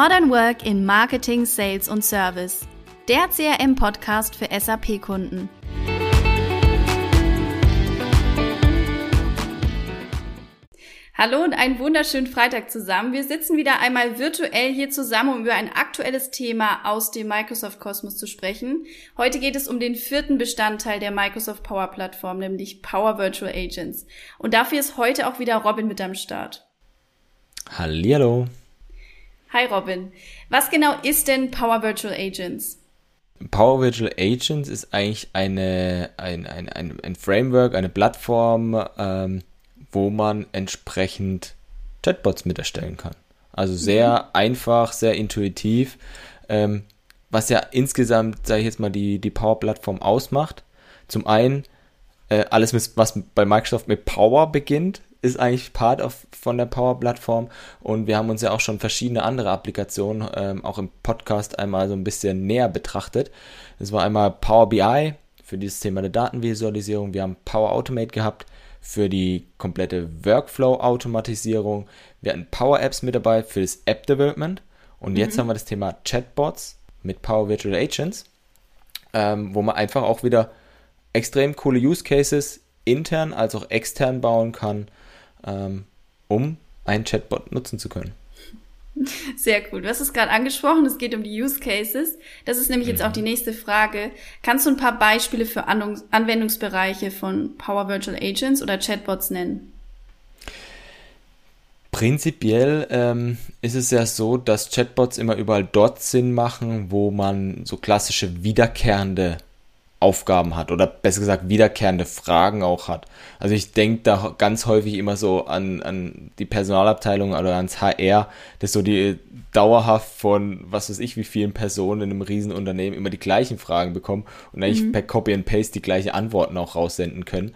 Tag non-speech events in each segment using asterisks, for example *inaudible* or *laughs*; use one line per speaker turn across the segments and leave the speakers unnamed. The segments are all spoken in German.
Modern Work in Marketing, Sales und Service. Der CRM-Podcast für SAP-Kunden. Hallo und einen wunderschönen Freitag zusammen. Wir sitzen wieder einmal virtuell hier zusammen, um über ein aktuelles Thema aus dem Microsoft Kosmos zu sprechen. Heute geht es um den vierten Bestandteil der Microsoft Power Plattform, nämlich Power Virtual Agents. Und dafür ist heute auch wieder Robin mit am Start.
Hallihallo.
Hi Robin. Was genau ist denn Power Virtual Agents?
Power Virtual Agents ist eigentlich eine, ein, ein, ein, ein Framework, eine Plattform, ähm, wo man entsprechend Chatbots mit erstellen kann. Also sehr mhm. einfach, sehr intuitiv, ähm, was ja insgesamt, sage ich jetzt mal, die, die Power-Plattform ausmacht. Zum einen, äh, alles, was bei Microsoft mit Power beginnt, ist eigentlich Part of, von der Power-Plattform und wir haben uns ja auch schon verschiedene andere Applikationen ähm, auch im Podcast einmal so ein bisschen näher betrachtet. Das war einmal Power BI für dieses Thema der Datenvisualisierung, wir haben Power Automate gehabt, für die komplette Workflow-Automatisierung. Wir hatten Power Apps mit dabei für das App Development. Und mhm. jetzt haben wir das Thema Chatbots mit Power Virtual Agents, ähm, wo man einfach auch wieder extrem coole Use Cases intern als auch extern bauen kann, ähm, um einen Chatbot nutzen zu können.
Sehr gut. Du hast es gerade angesprochen, es geht um die Use Cases. Das ist nämlich jetzt auch die mhm. nächste Frage. Kannst du ein paar Beispiele für Anwendungsbereiche von Power Virtual Agents oder Chatbots nennen?
Prinzipiell ähm, ist es ja so, dass Chatbots immer überall dort Sinn machen, wo man so klassische wiederkehrende Aufgaben hat oder besser gesagt wiederkehrende Fragen auch hat. Also ich denke da ganz häufig immer so an, an die Personalabteilung oder ans HR, das so die dauerhaft von was weiß ich wie vielen Personen in einem Riesenunternehmen immer die gleichen Fragen bekommen und eigentlich mhm. per Copy and Paste die gleichen Antworten auch raussenden können.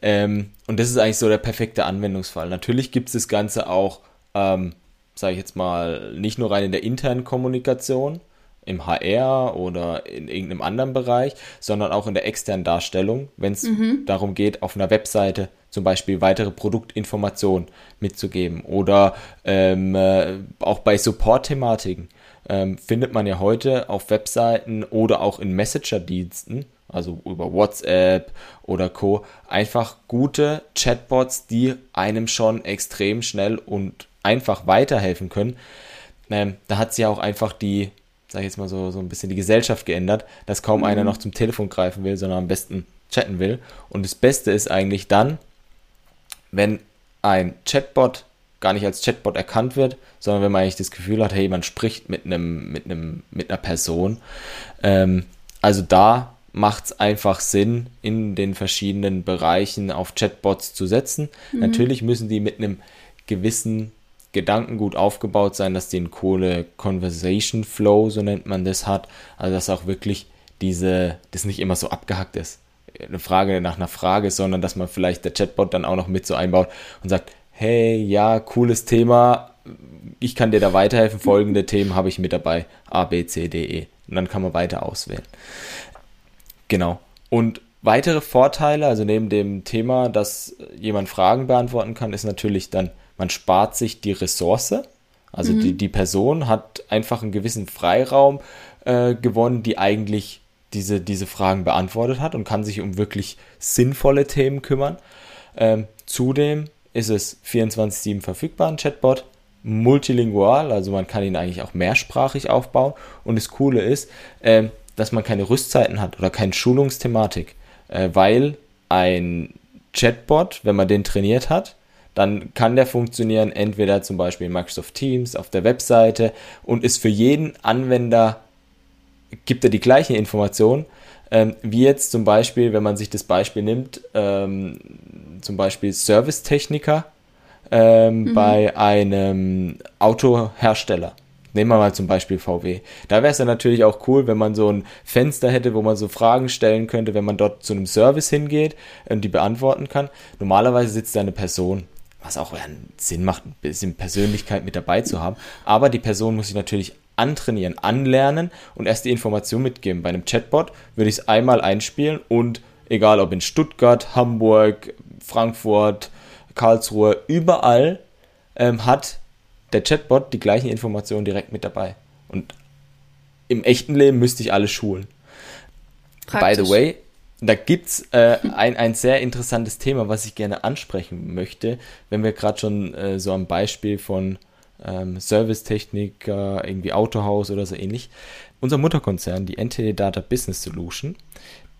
Ähm, und das ist eigentlich so der perfekte Anwendungsfall. Natürlich gibt es das Ganze auch, ähm, sage ich jetzt mal, nicht nur rein in der internen Kommunikation, im HR oder in irgendeinem anderen Bereich, sondern auch in der externen Darstellung, wenn es mhm. darum geht, auf einer Webseite zum Beispiel weitere Produktinformationen mitzugeben oder ähm, äh, auch bei Support-Thematiken ähm, findet man ja heute auf Webseiten oder auch in Messenger-Diensten, also über WhatsApp oder Co, einfach gute Chatbots, die einem schon extrem schnell und einfach weiterhelfen können. Ähm, da hat sie ja auch einfach die sag ich jetzt mal so, so ein bisschen die Gesellschaft geändert, dass kaum mhm. einer noch zum Telefon greifen will, sondern am besten chatten will. Und das Beste ist eigentlich dann, wenn ein Chatbot gar nicht als Chatbot erkannt wird, sondern wenn man eigentlich das Gefühl hat, hey, man spricht mit einem, mit einem, mit einer Person. Ähm, also da macht es einfach Sinn, in den verschiedenen Bereichen auf Chatbots zu setzen. Mhm. Natürlich müssen die mit einem gewissen Gedanken gut aufgebaut sein, dass die einen coole Conversation Flow, so nennt man das, hat. Also dass auch wirklich diese, das nicht immer so abgehackt ist. Eine Frage nach einer Frage, sondern dass man vielleicht der Chatbot dann auch noch mit so einbaut und sagt, hey, ja, cooles Thema, ich kann dir da weiterhelfen, folgende *laughs* Themen habe ich mit dabei, A, B, C, D, E. Und dann kann man weiter auswählen. Genau. Und weitere Vorteile, also neben dem Thema, dass jemand Fragen beantworten kann, ist natürlich dann man spart sich die Ressource. Also mhm. die, die Person hat einfach einen gewissen Freiraum äh, gewonnen, die eigentlich diese, diese Fragen beantwortet hat und kann sich um wirklich sinnvolle Themen kümmern. Ähm, zudem ist es 24-7 verfügbar, ein Chatbot, multilingual, also man kann ihn eigentlich auch mehrsprachig aufbauen. Und das Coole ist, äh, dass man keine Rüstzeiten hat oder keine Schulungsthematik, äh, weil ein Chatbot, wenn man den trainiert hat, dann kann der funktionieren entweder zum Beispiel in Microsoft Teams auf der Webseite und ist für jeden Anwender, gibt er die gleichen Informationen, ähm, wie jetzt zum Beispiel, wenn man sich das Beispiel nimmt, ähm, zum Beispiel Servicetechniker ähm, mhm. bei einem Autohersteller. Nehmen wir mal zum Beispiel VW. Da wäre es ja natürlich auch cool, wenn man so ein Fenster hätte, wo man so Fragen stellen könnte, wenn man dort zu einem Service hingeht und die beantworten kann. Normalerweise sitzt da eine Person was auch einen Sinn macht, ein bisschen Persönlichkeit mit dabei zu haben. Aber die Person muss sich natürlich antrainieren, anlernen und erst die Information mitgeben. Bei einem Chatbot würde ich es einmal einspielen und egal ob in Stuttgart, Hamburg, Frankfurt, Karlsruhe, überall ähm, hat der Chatbot die gleichen Informationen direkt mit dabei. Und im echten Leben müsste ich alle schulen. Praktisch. By the way, da gibt's äh, ein, ein sehr interessantes Thema, was ich gerne ansprechen möchte, wenn wir gerade schon äh, so am Beispiel von ähm, Servicetechniker, irgendwie Autohaus oder so ähnlich. Unser Mutterkonzern, die NTD Data Business Solution,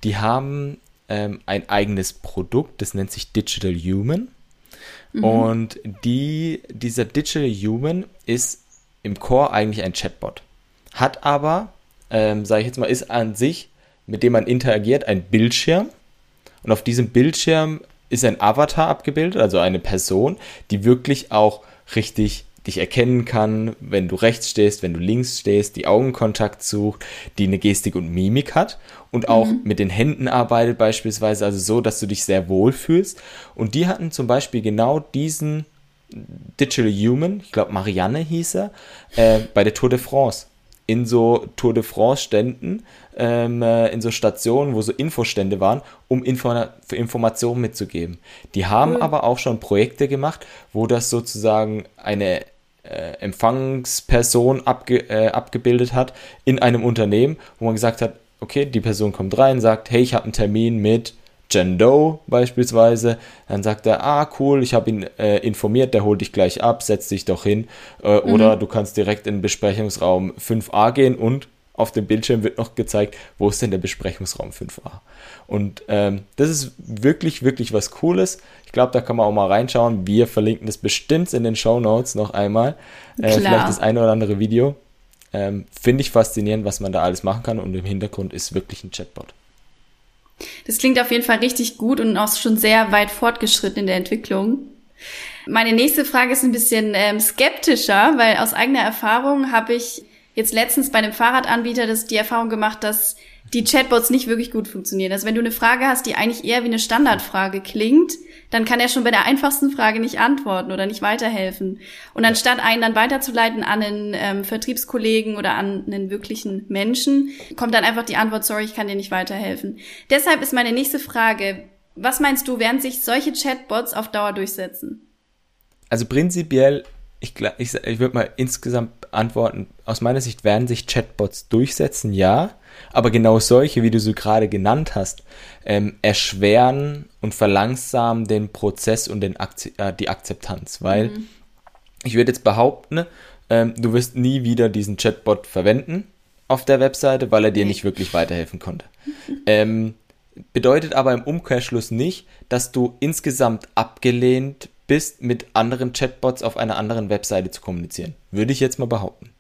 die haben ähm, ein eigenes Produkt, das nennt sich Digital Human. Mhm. Und die, dieser Digital Human ist im Core eigentlich ein Chatbot. Hat aber, ähm, sage ich jetzt mal, ist an sich, mit dem man interagiert, ein Bildschirm. Und auf diesem Bildschirm ist ein Avatar abgebildet, also eine Person, die wirklich auch richtig dich erkennen kann, wenn du rechts stehst, wenn du links stehst, die Augenkontakt sucht, die eine Gestik und Mimik hat und auch mhm. mit den Händen arbeitet beispielsweise, also so, dass du dich sehr wohl fühlst. Und die hatten zum Beispiel genau diesen Digital Human, ich glaube Marianne hieß er, äh, bei der Tour de France. In so Tour de France Ständen, ähm, äh, in so Stationen, wo so Infostände waren, um Info für Informationen mitzugeben. Die haben cool. aber auch schon Projekte gemacht, wo das sozusagen eine äh, Empfangsperson abge, äh, abgebildet hat in einem Unternehmen, wo man gesagt hat, okay, die Person kommt rein, sagt, hey, ich habe einen Termin mit Jen Doe beispielsweise, dann sagt er, ah cool, ich habe ihn äh, informiert, der holt dich gleich ab, setz dich doch hin. Äh, mhm. Oder du kannst direkt in den Besprechungsraum 5a gehen und auf dem Bildschirm wird noch gezeigt, wo ist denn der Besprechungsraum 5a. Und ähm, das ist wirklich, wirklich was Cooles. Ich glaube, da kann man auch mal reinschauen. Wir verlinken das bestimmt in den Show Notes noch einmal. Äh, vielleicht das eine oder andere Video. Ähm, Finde ich faszinierend, was man da alles machen kann. Und im Hintergrund ist wirklich ein Chatbot.
Das klingt auf jeden Fall richtig gut und auch schon sehr weit fortgeschritten in der Entwicklung. Meine nächste Frage ist ein bisschen ähm, skeptischer, weil aus eigener Erfahrung habe ich jetzt letztens bei einem Fahrradanbieter das die Erfahrung gemacht, dass die Chatbots nicht wirklich gut funktionieren. Also wenn du eine Frage hast, die eigentlich eher wie eine Standardfrage klingt, dann kann er schon bei der einfachsten Frage nicht antworten oder nicht weiterhelfen. Und anstatt einen dann weiterzuleiten an einen ähm, Vertriebskollegen oder an einen wirklichen Menschen, kommt dann einfach die Antwort, sorry, ich kann dir nicht weiterhelfen. Deshalb ist meine nächste Frage, was meinst du, werden sich solche Chatbots auf Dauer durchsetzen?
Also prinzipiell, ich, ich, ich würde mal insgesamt antworten, aus meiner Sicht werden sich Chatbots durchsetzen, ja. Aber genau solche, wie du sie gerade genannt hast, ähm, erschweren und verlangsamen den Prozess und den Akze äh, die Akzeptanz. Weil mhm. ich würde jetzt behaupten, ähm, du wirst nie wieder diesen Chatbot verwenden auf der Webseite, weil er dir nicht wirklich weiterhelfen konnte. *laughs* Ähm, bedeutet aber im Umkehrschluss nicht, dass du insgesamt abgelehnt bist, mit anderen Chatbots auf einer anderen Webseite zu kommunizieren. Würde ich jetzt mal behaupten.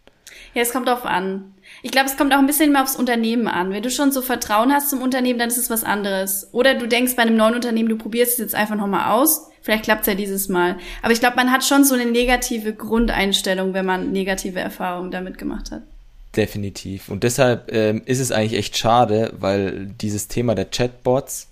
Ja, es kommt darauf an. Ich glaube, es kommt auch ein bisschen mehr aufs Unternehmen an. Wenn du schon so Vertrauen hast zum Unternehmen, dann ist es was anderes. Oder du denkst bei einem neuen Unternehmen, du probierst es jetzt einfach nochmal aus. Vielleicht klappt's ja dieses Mal. Aber ich glaube, man hat schon so eine negative Grundeinstellung, wenn man negative Erfahrungen damit gemacht hat.
Definitiv. Und deshalb ähm, ist es eigentlich echt schade, weil dieses Thema der Chatbots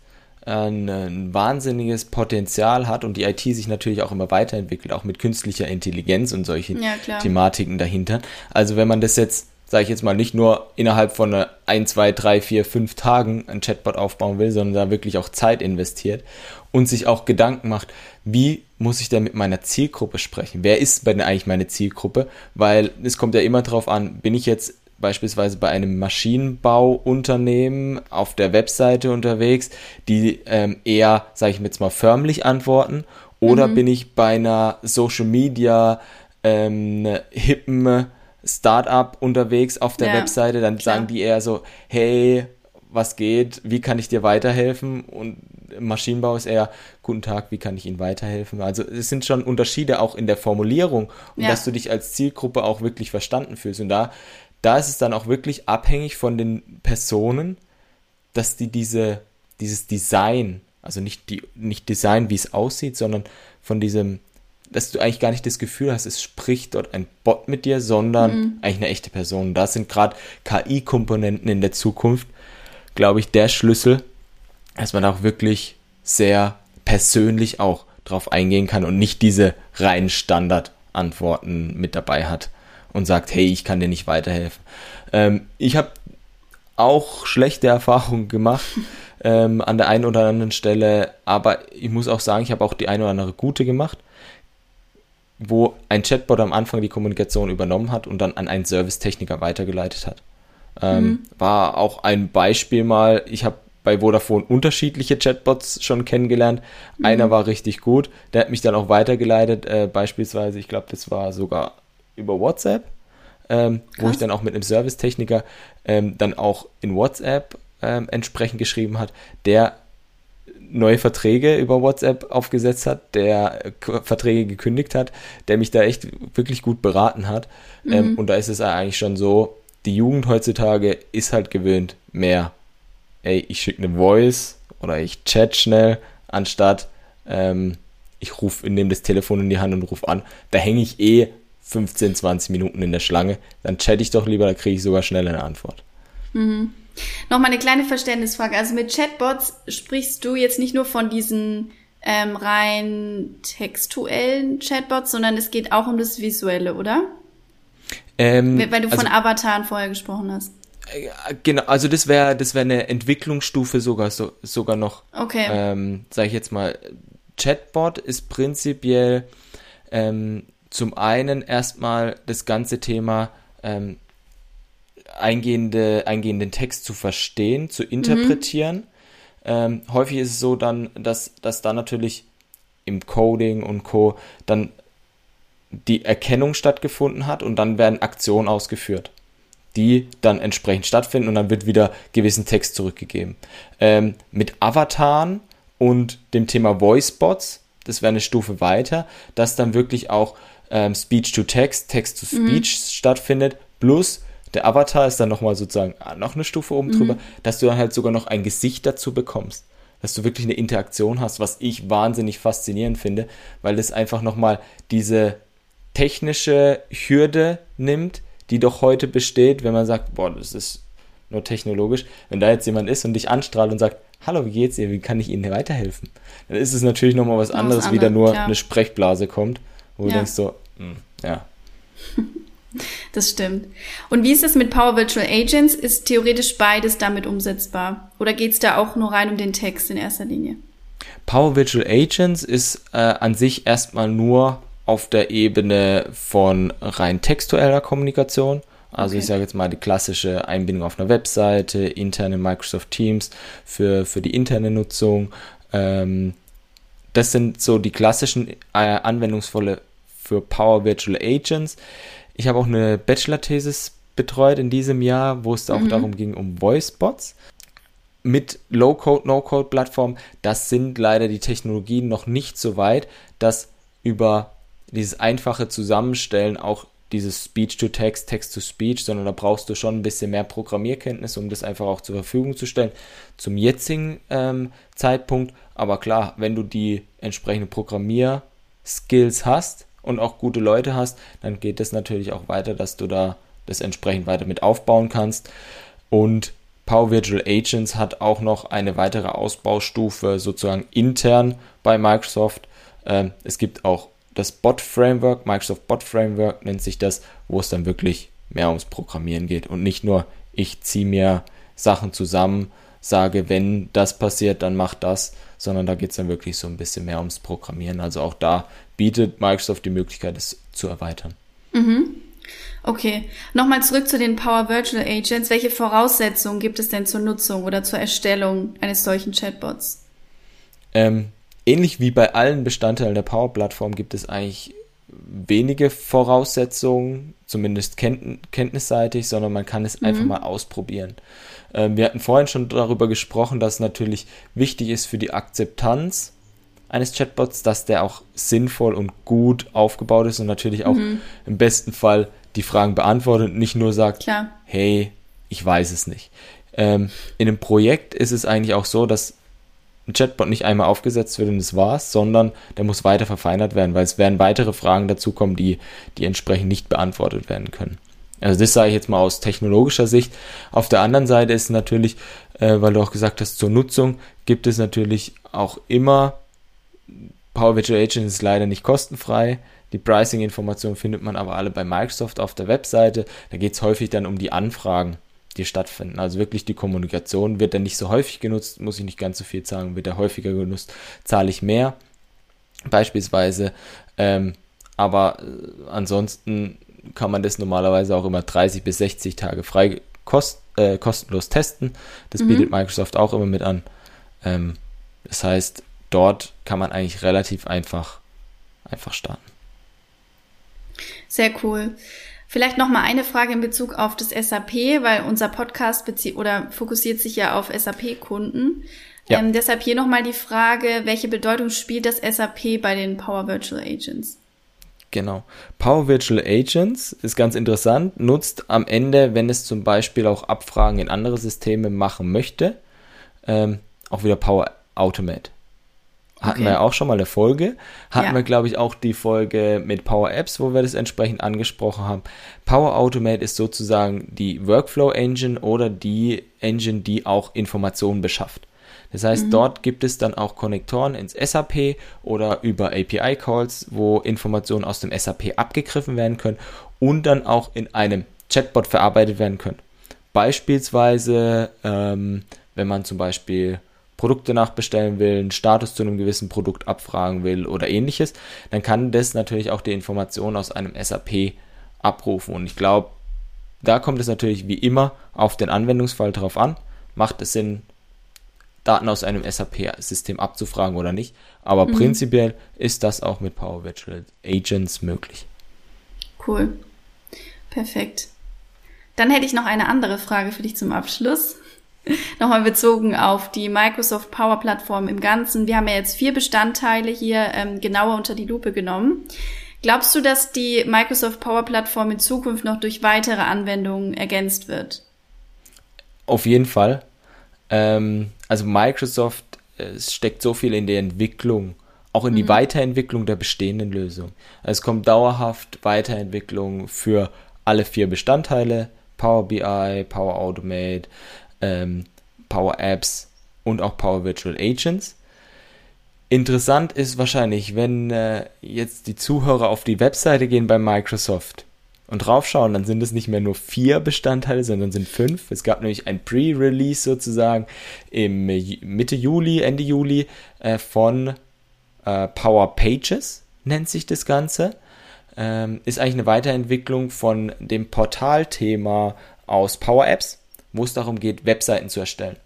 ein, ein, wahnsinniges Potenzial hat und die IT sich natürlich auch immer weiterentwickelt, auch mit künstlicher Intelligenz und solchen ja, Thematiken dahinter. Also wenn man das jetzt, sage ich jetzt mal, nicht nur innerhalb von ein, zwei, drei, vier, fünf Tagen ein Chatbot aufbauen will, sondern da wirklich auch Zeit investiert und sich auch Gedanken macht, wie muss ich denn mit meiner Zielgruppe sprechen? Wer ist denn eigentlich meine Zielgruppe? Weil es kommt ja immer darauf an, bin ich jetzt beispielsweise bei einem Maschinenbauunternehmen auf der Webseite unterwegs, die ähm, eher, sage ich jetzt mal, förmlich antworten? Oder mhm. bin ich bei einer Social Media ähm, hippen Startup unterwegs auf der ja, Webseite? Dann klar. sagen die eher so, hey, was geht? Wie kann ich dir weiterhelfen? Und Maschinenbau ist eher, guten Tag, wie kann ich Ihnen weiterhelfen? Also es sind schon Unterschiede auch in der Formulierung und ja. dass du dich als Zielgruppe auch wirklich verstanden fühlst. Und da da ist es dann auch wirklich abhängig von den Personen, dass die diese, dieses Design, also nicht, die, nicht Design, wie es aussieht, sondern von diesem, dass du eigentlich gar nicht das Gefühl hast, es spricht dort ein Bot mit dir, sondern mhm. eigentlich eine echte Person. Da sind gerade KI-Komponenten in der Zukunft, glaube ich, der Schlüssel, dass man auch wirklich sehr persönlich auch drauf eingehen kann und nicht diese reinen Standardantworten mit dabei hat und sagt, hey, ich kann dir nicht weiterhelfen. Ähm, ich habe auch schlechte *laughs* Erfahrungen gemacht ähm, an der einen oder anderen Stelle, aber ich muss auch sagen, ich habe auch die eine oder andere gute gemacht. wo ein Chatbot am Anfang die Kommunikation übernommen hat und dann an einen Servicetechniker weitergeleitet hat. Ähm, mhm. War auch ein Beispiel mal, ich habe bei Vodafone unterschiedliche Chatbots schon kennengelernt. Mhm. Einer war richtig gut, der hat mich dann auch weitergeleitet, äh, beispielsweise, ich glaube, das war sogar über WhatsApp, ähm, wo ich dann auch mit einem Servicetechniker ähm, dann auch in WhatsApp ähm, entsprechend geschrieben hat, der neue Verträge über WhatsApp aufgesetzt hat, der Verträge gekündigt hat, der mich da echt wirklich gut beraten hat. Mhm. Ähm, und da ist es eigentlich schon so, die Jugend heutzutage ist halt gewöhnt mehr, ey, ich schicke eine Voice oder ich chat schnell, anstatt ähm, ich rufe, nehme das Telefon in die Hand und rufe an. Da hänge ich eh 15, 20 Minuten in der Schlange. Dann chatte ich doch lieber, da kriege ich sogar schnell eine Antwort.
Mhm. Nochmal eine kleine Verständnisfrage. Also mit Chatbots sprichst du jetzt nicht nur von diesen ähm, rein textuellen Chatbots, sondern es geht auch um das Visuelle, oder? Ähm, Weil du also, von Avataren vorher gesprochen hast.
Äh, genau, also das wäre das wäre eine Entwicklungsstufe sogar so, sogar noch.
Okay.
Ähm, sag ich jetzt mal, Chatbot ist prinzipiell ähm, zum einen erstmal das ganze Thema ähm, eingehende, eingehenden Text zu verstehen, zu interpretieren. Mhm. Ähm, häufig ist es so dann, dass, dass da natürlich im Coding und Co. dann die Erkennung stattgefunden hat und dann werden Aktionen ausgeführt, die dann entsprechend stattfinden und dann wird wieder gewissen Text zurückgegeben. Ähm, mit Avataren und dem Thema Voicebots, das wäre eine Stufe weiter, dass dann wirklich auch ähm, Speech to Text, Text to Speech mhm. stattfindet, plus der Avatar ist dann nochmal sozusagen ah, noch eine Stufe oben mhm. drüber, dass du dann halt sogar noch ein Gesicht dazu bekommst. Dass du wirklich eine Interaktion hast, was ich wahnsinnig faszinierend finde, weil das einfach nochmal diese technische Hürde nimmt, die doch heute besteht, wenn man sagt, boah, das ist nur technologisch. Wenn da jetzt jemand ist und dich anstrahlt und sagt, hallo, wie geht's dir, wie kann ich Ihnen weiterhelfen? Dann ist es natürlich nochmal was anderes, wie da nur klar. eine Sprechblase kommt, wo ja. du denkst so, mh, hm, ja. *laughs*
Das stimmt. Und wie ist es mit Power Virtual Agents? Ist theoretisch beides damit umsetzbar? Oder geht es da auch nur rein um den Text in erster Linie?
Power Virtual Agents ist äh, an sich erstmal nur auf der Ebene von rein textueller Kommunikation. Also okay. ich sage jetzt mal die klassische Einbindung auf einer Webseite, interne Microsoft Teams für, für die interne Nutzung. Ähm, das sind so die klassischen äh, Anwendungsfälle für Power Virtual Agents. Ich habe auch eine Bachelor-Thesis betreut in diesem Jahr, wo es auch mhm. darum ging, um Voice-Bots mit Low-Code, No-Code-Plattformen. Das sind leider die Technologien noch nicht so weit, dass über dieses einfache Zusammenstellen auch dieses Speech-to-Text, Text-to-Speech, sondern da brauchst du schon ein bisschen mehr Programmierkenntnis, um das einfach auch zur Verfügung zu stellen zum jetzigen ähm, Zeitpunkt. Aber klar, wenn du die entsprechenden Programmierskills hast, und auch gute Leute hast, dann geht es natürlich auch weiter, dass du da das entsprechend weiter mit aufbauen kannst. Und Power Virtual Agents hat auch noch eine weitere Ausbaustufe sozusagen intern bei Microsoft. Ähm, es gibt auch das Bot Framework, Microsoft Bot Framework nennt sich das, wo es dann wirklich mehr ums Programmieren geht und nicht nur ich ziehe mir Sachen zusammen, sage, wenn das passiert, dann mach das, sondern da geht es dann wirklich so ein bisschen mehr ums Programmieren. Also auch da bietet Microsoft die Möglichkeit, es zu erweitern.
Mhm. Okay, nochmal zurück zu den Power Virtual Agents. Welche Voraussetzungen gibt es denn zur Nutzung oder zur Erstellung eines solchen Chatbots?
Ähm, ähnlich wie bei allen Bestandteilen der Power-Plattform gibt es eigentlich wenige Voraussetzungen, zumindest kennt, kenntnisseitig, sondern man kann es mhm. einfach mal ausprobieren. Ähm, wir hatten vorhin schon darüber gesprochen, dass natürlich wichtig ist für die Akzeptanz eines Chatbots, dass der auch sinnvoll und gut aufgebaut ist und natürlich auch mhm. im besten Fall die Fragen beantwortet und nicht nur sagt, Klar. hey, ich weiß es nicht. Ähm, in einem Projekt ist es eigentlich auch so, dass ein Chatbot nicht einmal aufgesetzt wird und das war's, sondern der muss weiter verfeinert werden, weil es werden weitere Fragen dazukommen, die, die entsprechend nicht beantwortet werden können. Also das sage ich jetzt mal aus technologischer Sicht. Auf der anderen Seite ist natürlich, äh, weil du auch gesagt hast, zur Nutzung gibt es natürlich auch immer, Power Virtual Agent ist leider nicht kostenfrei. Die Pricing-Informationen findet man aber alle bei Microsoft auf der Webseite. Da geht es häufig dann um die Anfragen, die stattfinden. Also wirklich die Kommunikation wird dann nicht so häufig genutzt, muss ich nicht ganz so viel sagen, wird er häufiger genutzt, zahle ich mehr. Beispielsweise ähm, aber äh, ansonsten kann man das normalerweise auch immer 30 bis 60 Tage frei kost, äh, kostenlos testen. Das mhm. bietet Microsoft auch immer mit an. Ähm, das heißt, dort kann man eigentlich relativ einfach, einfach starten.
Sehr cool. Vielleicht noch mal eine Frage in Bezug auf das SAP, weil unser Podcast bezieht oder fokussiert sich ja auf SAP-Kunden. Ja. Ähm, deshalb hier noch mal die Frage, welche Bedeutung spielt das SAP bei den Power Virtual Agents?
Genau. Power Virtual Agents ist ganz interessant, nutzt am Ende, wenn es zum Beispiel auch Abfragen in andere Systeme machen möchte, ähm, auch wieder Power Automate. Hatten okay. wir ja auch schon mal eine Folge. Hatten ja. wir, glaube ich, auch die Folge mit Power Apps, wo wir das entsprechend angesprochen haben. Power Automate ist sozusagen die Workflow Engine oder die Engine, die auch Informationen beschafft. Das heißt, mhm. dort gibt es dann auch Konnektoren ins SAP oder über API-Calls, wo Informationen aus dem SAP abgegriffen werden können und dann auch in einem Chatbot verarbeitet werden können. Beispielsweise, ähm, wenn man zum Beispiel Produkte nachbestellen will, einen Status zu einem gewissen Produkt abfragen will oder ähnliches, dann kann das natürlich auch die Informationen aus einem SAP abrufen. Und ich glaube, da kommt es natürlich wie immer auf den Anwendungsfall drauf an. Macht es Sinn, Daten aus einem SAP-System abzufragen oder nicht? Aber mhm. prinzipiell ist das auch mit Power Virtual Agents möglich.
Cool. Perfekt. Dann hätte ich noch eine andere Frage für dich zum Abschluss. *laughs* Nochmal bezogen auf die Microsoft Power Plattform im Ganzen. Wir haben ja jetzt vier Bestandteile hier ähm, genauer unter die Lupe genommen. Glaubst du, dass die Microsoft Power Plattform in Zukunft noch durch weitere Anwendungen ergänzt wird?
Auf jeden Fall. Ähm, also Microsoft es steckt so viel in die Entwicklung, auch in die mhm. Weiterentwicklung der bestehenden Lösung. Es kommt dauerhaft Weiterentwicklung für alle vier Bestandteile, Power BI, Power Automate, ähm, Power Apps und auch Power Virtual Agents. Interessant ist wahrscheinlich, wenn äh, jetzt die Zuhörer auf die Webseite gehen bei Microsoft und draufschauen, dann sind es nicht mehr nur vier Bestandteile, sondern sind fünf. Es gab nämlich ein Pre-Release sozusagen im Mitte Juli, Ende Juli äh, von äh, Power Pages, nennt sich das Ganze. Ähm, ist eigentlich eine Weiterentwicklung von dem Portalthema aus Power Apps wo es darum geht, Webseiten zu erstellen.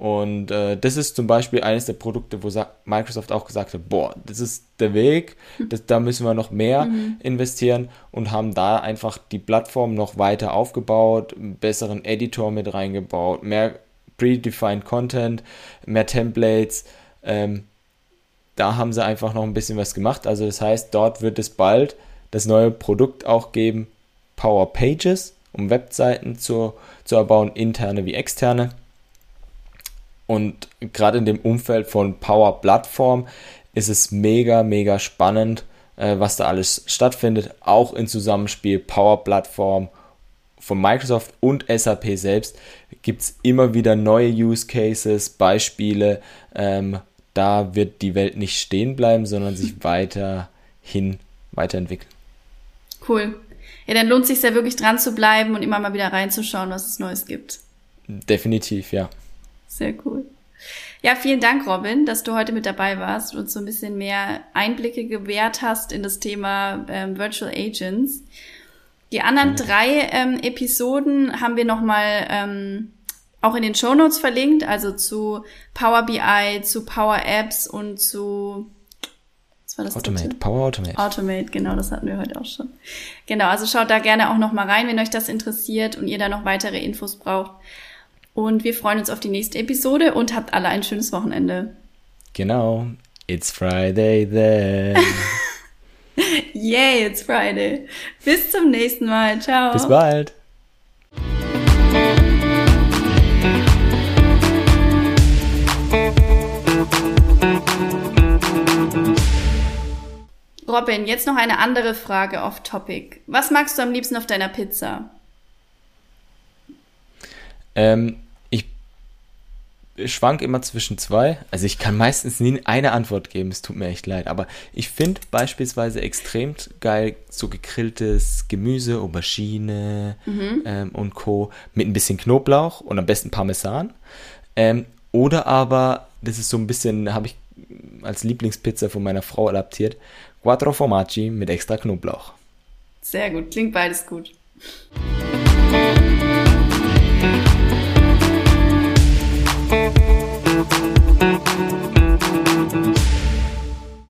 Und äh, das ist zum Beispiel eines der Produkte, wo Microsoft auch gesagt hat, boah, das ist der Weg, das, da müssen wir noch mehr mhm. investieren und haben da einfach die Plattform noch weiter aufgebaut, einen besseren Editor mit reingebaut, mehr predefined Content, mehr Templates. Ähm, da haben sie einfach noch ein bisschen was gemacht. Also das heißt, dort wird es bald das neue Produkt auch geben, Power Pages um Webseiten zu, zu erbauen, interne wie externe. Und gerade in dem Umfeld von Power Plattform ist es mega, mega spannend, äh, was da alles stattfindet. Auch im Zusammenspiel Power Plattform von Microsoft und SAP selbst gibt es immer wieder neue Use Cases, Beispiele. Ähm, da wird die Welt nicht stehen bleiben, sondern sich *laughs* weiterhin weiterentwickeln.
Cool. Ja, dann lohnt es sich ja wirklich dran zu bleiben und immer mal wieder reinzuschauen, was es Neues gibt.
Definitiv, ja.
Sehr cool. Ja, vielen Dank, Robin, dass du heute mit dabei warst und so ein bisschen mehr Einblicke gewährt hast in das Thema ähm, Virtual Agents. Die anderen drei ähm, Episoden haben wir nochmal ähm, auch in den Show Notes verlinkt, also zu Power BI, zu Power Apps und zu
war das Automate, dritte? Power Automate.
Automate, genau, das hatten wir heute auch schon. Genau, also schaut da gerne auch noch mal rein, wenn euch das interessiert und ihr da noch weitere Infos braucht. Und wir freuen uns auf die nächste Episode und habt alle ein schönes Wochenende.
Genau. It's Friday then. *laughs*
Yay, it's Friday. Bis zum nächsten Mal. Ciao.
Bis bald.
Robin, jetzt noch eine andere Frage off Topic. Was magst du am liebsten auf deiner Pizza?
Ähm, ich schwank immer zwischen zwei. Also ich kann meistens nie eine Antwort geben, es tut mir echt leid. Aber ich finde beispielsweise extrem geil so gegrilltes Gemüse, Aubergine mhm. ähm, und Co. mit ein bisschen Knoblauch und am besten Parmesan. Ähm, oder aber, das ist so ein bisschen, habe ich als Lieblingspizza von meiner Frau adaptiert, Quattro Formaggi mit extra Knoblauch.
Sehr gut, klingt beides gut. Musik